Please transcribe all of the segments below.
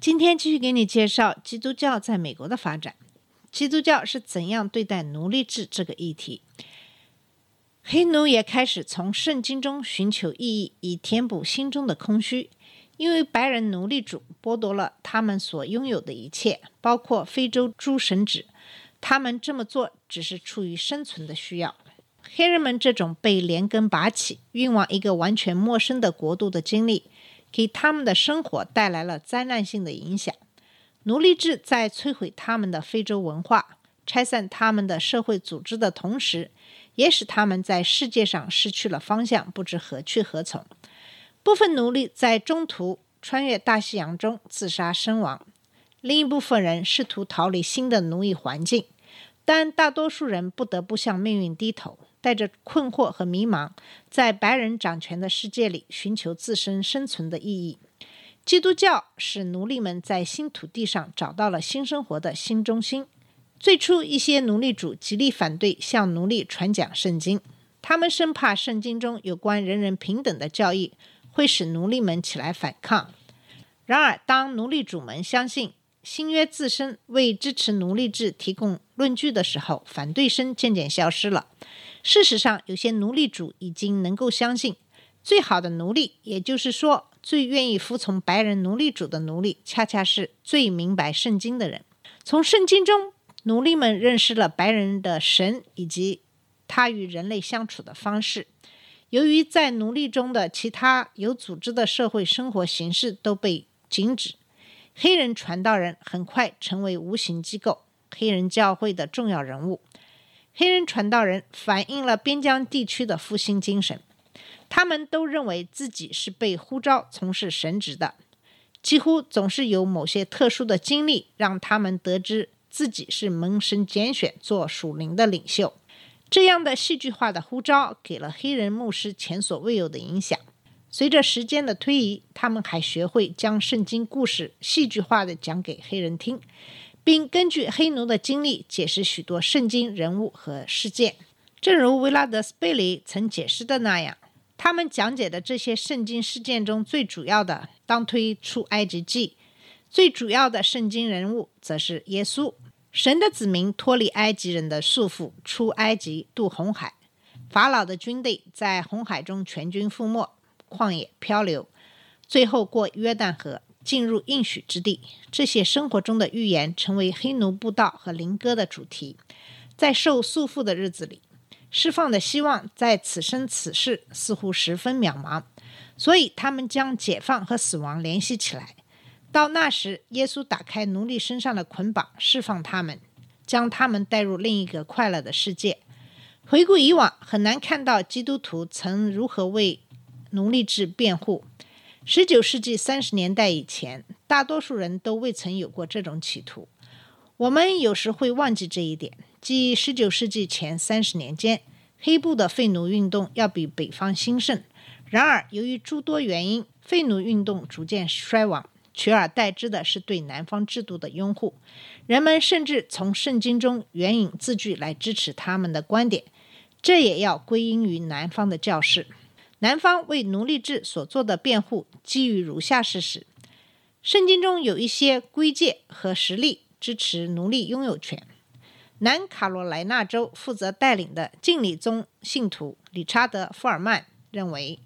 今天继续给你介绍基督教在美国的发展。基督教是怎样对待奴隶制这个议题？黑奴也开始从圣经中寻求意义，以填补心中的空虚。因为白人奴隶主剥夺了他们所拥有的一切，包括非洲诸神旨。他们这么做只是出于生存的需要。黑人们这种被连根拔起、运往一个完全陌生的国度的经历，给他们的生活带来了灾难性的影响。奴隶制在摧毁他们的非洲文化、拆散他们的社会组织的同时，也使他们在世界上失去了方向，不知何去何从。部分奴隶在中途穿越大西洋中自杀身亡，另一部分人试图逃离新的奴役环境，但大多数人不得不向命运低头，带着困惑和迷茫，在白人掌权的世界里寻求自身生存的意义。基督教使奴隶们在新土地上找到了新生活的新中心。最初，一些奴隶主极力反对向奴隶传讲圣经，他们生怕圣经中有关人人平等的教义会使奴隶们起来反抗。然而，当奴隶主们相信新约自身为支持奴隶制提供论据的时候，反对声渐渐消失了。事实上，有些奴隶主已经能够相信，最好的奴隶，也就是说，最愿意服从白人奴隶主的奴隶，恰恰是最明白圣经的人。从圣经中，奴隶们认识了白人的神以及他与人类相处的方式。由于在奴隶中的其他有组织的社会生活形式都被禁止，黑人传道人很快成为无形机构黑人教会的重要人物。黑人传道人反映了边疆地区的复兴精神，他们都认为自己是被呼召从事神职的，几乎总是有某些特殊的经历让他们得知自己是蒙神拣选做属灵的领袖。这样的戏剧化的呼召给了黑人牧师前所未有的影响。随着时间的推移，他们还学会将圣经故事戏剧化的讲给黑人听，并根据黑奴的经历解释许多圣经人物和事件。正如维拉德斯贝里曾解释的那样，他们讲解的这些圣经事件中最主要的，当推出埃及记；最主要的圣经人物则是耶稣。神的子民脱离埃及人的束缚，出埃及渡红海。法老的军队在红海中全军覆没，旷野漂流，最后过约旦河，进入应许之地。这些生活中的预言成为黑奴布道和灵歌的主题。在受束缚的日子里，释放的希望在此生此世似乎十分渺茫，所以他们将解放和死亡联系起来。到那时，耶稣打开奴隶身上的捆绑，释放他们，将他们带入另一个快乐的世界。回顾以往，很难看到基督徒曾如何为奴隶制辩护。十九世纪三十年代以前，大多数人都未曾有过这种企图。我们有时会忘记这一点，即十九世纪前三十年间，黑部的废奴运动要比北方兴盛。然而，由于诸多原因，废奴运动逐渐衰亡。取而代之的是对南方制度的拥护，人们甚至从圣经中援引字句来支持他们的观点，这也要归因于南方的教士。南方为奴隶制所做的辩护基于如下事实：圣经中有一些规戒和实例支持奴隶拥有权。南卡罗来纳州负责带领的敬礼宗信徒理查德·福尔曼认为，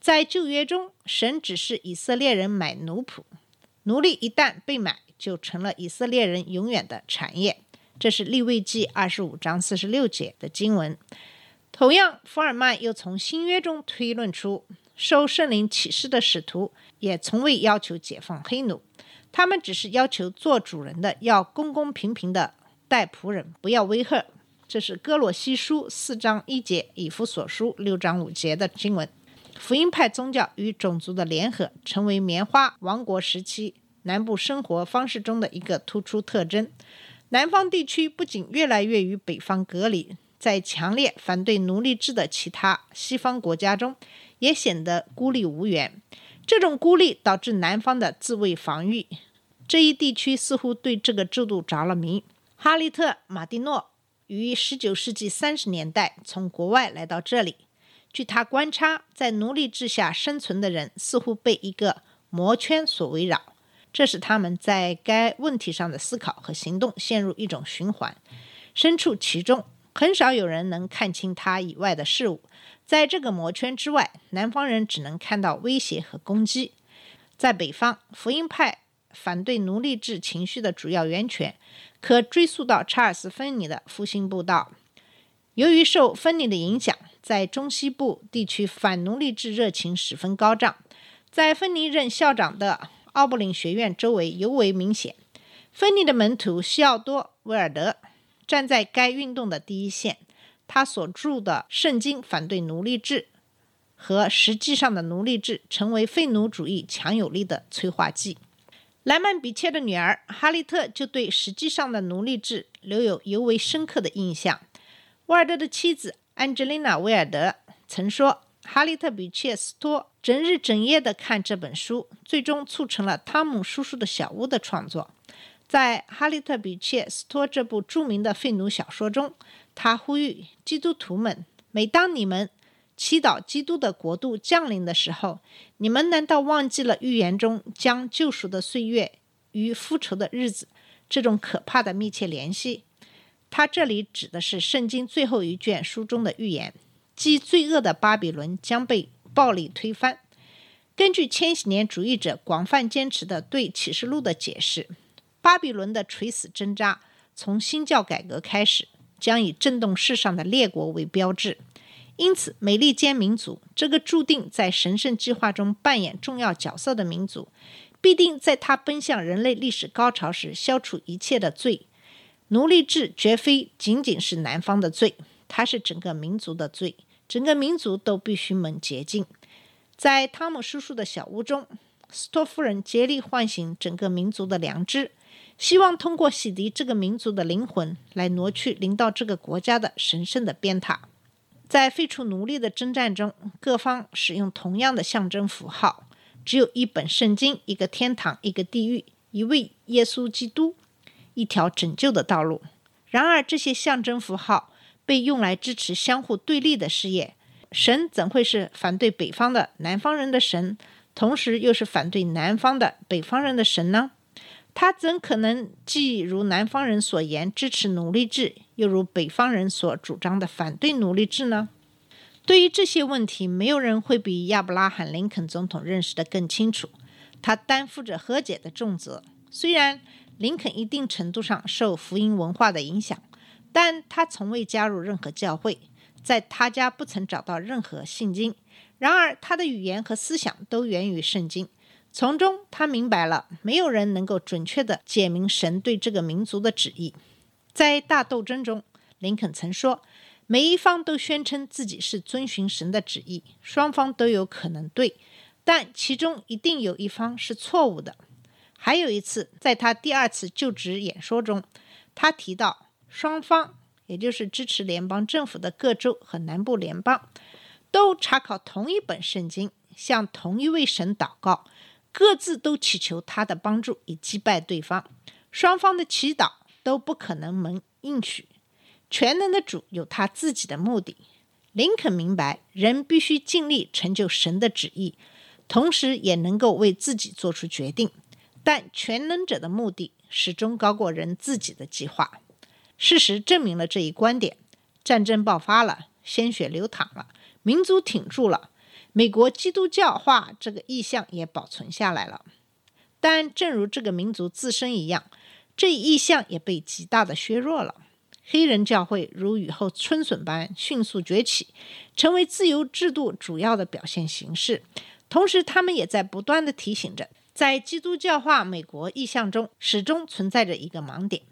在旧约中，神指示以色列人买奴仆。奴隶一旦被买，就成了以色列人永远的产业。这是利未记二十五章四十六节的经文。同样，福尔曼又从新约中推论出，受圣灵启示的使徒也从未要求解放黑奴，他们只是要求做主人的要公公平平的待仆人，不要威吓。这是哥罗西书四章一节、以弗所书六章五节的经文。福音派宗教与种族的联合，成为棉花王国时期南部生活方式中的一个突出特征。南方地区不仅越来越与北方隔离，在强烈反对奴隶制的其他西方国家中，也显得孤立无援。这种孤立导致南方的自卫防御。这一地区似乎对这个制度着了迷。哈利特·马蒂诺于19世纪30年代从国外来到这里。据他观察，在奴隶制下生存的人似乎被一个魔圈所围绕，这使他们在该问题上的思考和行动陷入一种循环，身处其中，很少有人能看清它以外的事物。在这个魔圈之外，南方人只能看到威胁和攻击。在北方，福音派反对奴隶制情绪的主要源泉，可追溯到查尔斯·芬尼的复兴布道。由于受芬尼的影响，在中西部地区反奴隶制热情十分高涨，在芬尼任校长的奥布林学院周围尤为明显。芬尼的门徒西奥多·威尔德站在该运动的第一线，他所著的《圣经反对奴隶制》和实际上的奴隶制成为废奴主义强有力的催化剂。莱曼比切的女儿哈利特就对实际上的奴隶制留有尤为深刻的印象。威尔德的妻子安吉丽娜·威尔德曾说：“哈利特·比切斯托整日整夜地看这本书，最终促成了汤姆叔叔的小屋的创作。”在哈利特·比切斯托这部著名的废奴小说中，他呼吁基督徒们：“每当你们祈祷基督的国度降临的时候，你们难道忘记了预言中将救赎的岁月与复仇的日子这种可怕的密切联系？”他这里指的是圣经最后一卷书中的预言，即罪恶的巴比伦将被暴力推翻。根据千禧年主义者广泛坚持的对启示录的解释，巴比伦的垂死挣扎从新教改革开始，将以震动世上的列国为标志。因此，美利坚民族这个注定在神圣计划中扮演重要角色的民族，必定在他奔向人类历史高潮时消除一切的罪。奴隶制绝非仅仅是南方的罪，它是整个民族的罪，整个民族都必须蒙洁净。在汤姆叔叔的小屋中，斯托夫人竭力唤醒整个民族的良知，希望通过洗涤这个民族的灵魂，来挪去临到这个国家的神圣的鞭挞。在废除奴隶的征战中，各方使用同样的象征符号，只有一本圣经，一个天堂，一个地狱，一位耶稣基督。一条拯救的道路。然而，这些象征符号被用来支持相互对立的事业。神怎会是反对北方的南方人的神，同时又是反对南方的北方人的神呢？他怎可能既如南方人所言支持奴隶制，又如北方人所主张的反对奴隶制呢？对于这些问题，没有人会比亚伯拉罕·林肯总统认识的更清楚。他担负着和解的重责，虽然。林肯一定程度上受福音文化的影响，但他从未加入任何教会，在他家不曾找到任何圣经。然而，他的语言和思想都源于圣经，从中他明白了没有人能够准确地解明神对这个民族的旨意。在大斗争中，林肯曾说：“每一方都宣称自己是遵循神的旨意，双方都有可能对，但其中一定有一方是错误的。”还有一次，在他第二次就职演说中，他提到双方，也就是支持联邦政府的各州和南部联邦，都查考同一本圣经，向同一位神祷告，各自都祈求他的帮助以击败对方。双方的祈祷都不可能蒙应许。全能的主有他自己的目的。林肯明白，人必须尽力成就神的旨意，同时也能够为自己做出决定。但全能者的目的始终高过人自己的计划。事实证明了这一观点。战争爆发了，鲜血流淌了，民族挺住了，美国基督教化这个意象也保存下来了。但正如这个民族自身一样，这一意象也被极大的削弱了。黑人教会如雨后春笋般迅速崛起，成为自由制度主要的表现形式。同时，他们也在不断的提醒着。在基督教化美国意象中，始终存在着一个盲点。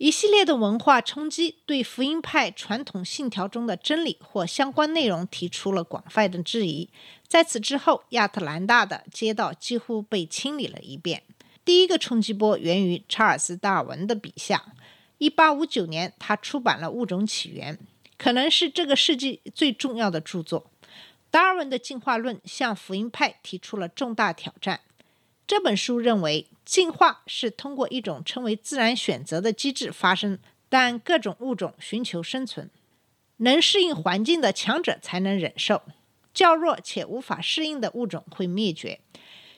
一系列的文化冲击对福音派传统信条中的真理或相关内容提出了广泛的质疑。在此之后，亚特兰大的街道几乎被清理了一遍。第一个冲击波源于查尔斯·达尔文的笔下。1859年，他出版了《物种起源》，可能是这个世纪最重要的著作。达尔文的进化论向福音派提出了重大挑战。这本书认为，进化是通过一种称为自然选择的机制发生，但各种物种寻求生存，能适应环境的强者才能忍受，较弱且无法适应的物种会灭绝。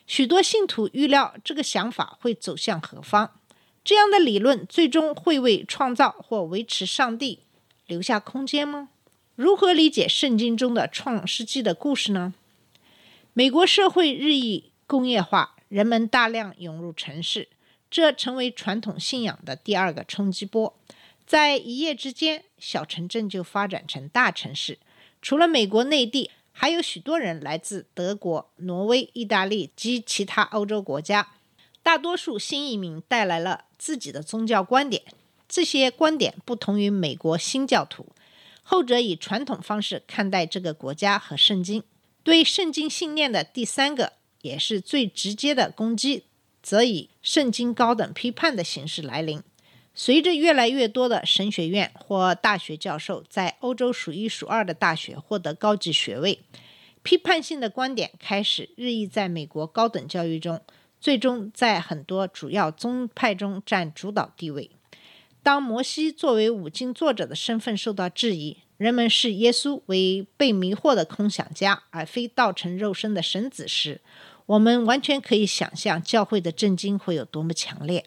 许多信徒预料这个想法会走向何方？这样的理论最终会为创造或维持上帝留下空间吗？如何理解圣经中的创世纪的故事呢？美国社会日益工业化，人们大量涌入城市，这成为传统信仰的第二个冲击波。在一夜之间，小城镇就发展成大城市。除了美国内地，还有许多人来自德国、挪威、意大利及其他欧洲国家。大多数新移民带来了自己的宗教观点，这些观点不同于美国新教徒。后者以传统方式看待这个国家和圣经，对圣经信念的第三个也是最直接的攻击，则以圣经高等批判的形式来临。随着越来越多的神学院或大学教授在欧洲数一数二的大学获得高级学位，批判性的观点开始日益在美国高等教育中，最终在很多主要宗派中占主导地位。当摩西作为五经作者的身份受到质疑，人们视耶稣为被迷惑的空想家，而非道成肉身的神子时，我们完全可以想象教会的震惊会有多么强烈。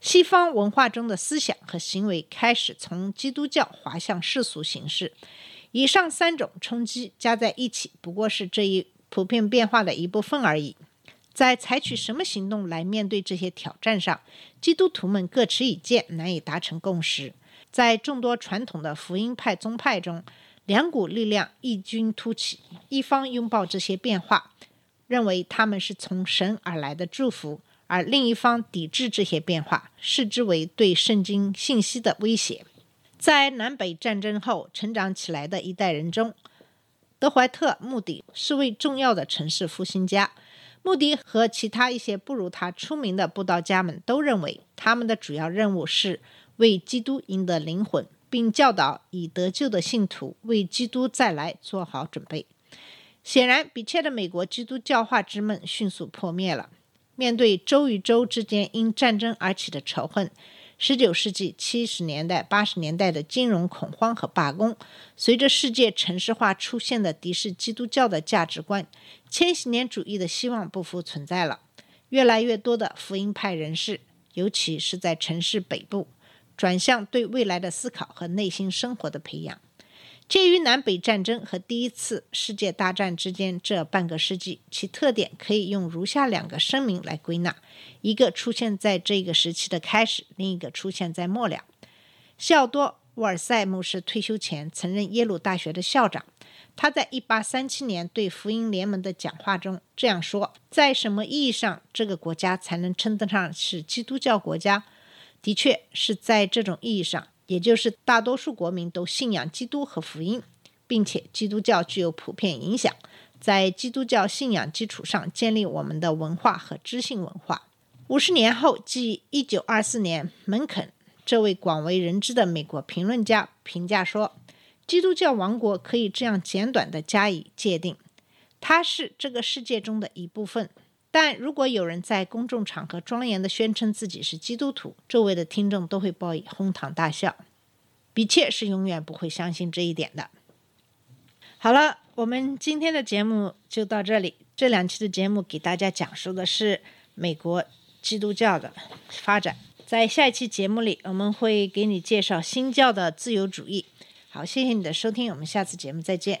西方文化中的思想和行为开始从基督教滑向世俗形式。以上三种冲击加在一起，不过是这一普遍变化的一部分而已。在采取什么行动来面对这些挑战上，基督徒们各持己见，难以达成共识。在众多传统的福音派宗派中，两股力量异军突起：一方拥抱这些变化，认为他们是从神而来的祝福；而另一方抵制这些变化，视之为对圣经信息的威胁。在南北战争后成长起来的一代人中，德怀特·穆迪是位重要的城市复兴家。穆迪和其他一些不如他出名的布道家们都认为，他们的主要任务是为基督赢得灵魂，并教导已得救的信徒为基督再来做好准备。显然，比切的美国基督教化之梦迅速破灭了。面对州与州之间因战争而起的仇恨。十九世纪七十年代、八十年代的金融恐慌和罢工，随着世界城市化出现的敌视基督教的价值观，千禧年主义的希望不复存在了。越来越多的福音派人士，尤其是在城市北部，转向对未来的思考和内心生活的培养。介于南北战争和第一次世界大战之间这半个世纪，其特点可以用如下两个声明来归纳：一个出现在这个时期的开始，另一个出现在末了。西奥多·沃尔塞牧师退休前曾任耶鲁大学的校长，他在1837年对福音联盟的讲话中这样说：“在什么意义上，这个国家才能称得上是基督教国家？的确是在这种意义上。”也就是大多数国民都信仰基督和福音，并且基督教具有普遍影响，在基督教信仰基础上建立我们的文化和知性文化。五十年后，即一九二四年，门肯这位广为人知的美国评论家评价说：“基督教王国可以这样简短的加以界定，它是这个世界中的一部分。”但如果有人在公众场合庄严地宣称自己是基督徒，周围的听众都会报以哄堂大笑。比切是永远不会相信这一点的。好了，我们今天的节目就到这里。这两期的节目给大家讲述的是美国基督教的发展。在下一期节目里，我们会给你介绍新教的自由主义。好，谢谢你的收听，我们下次节目再见。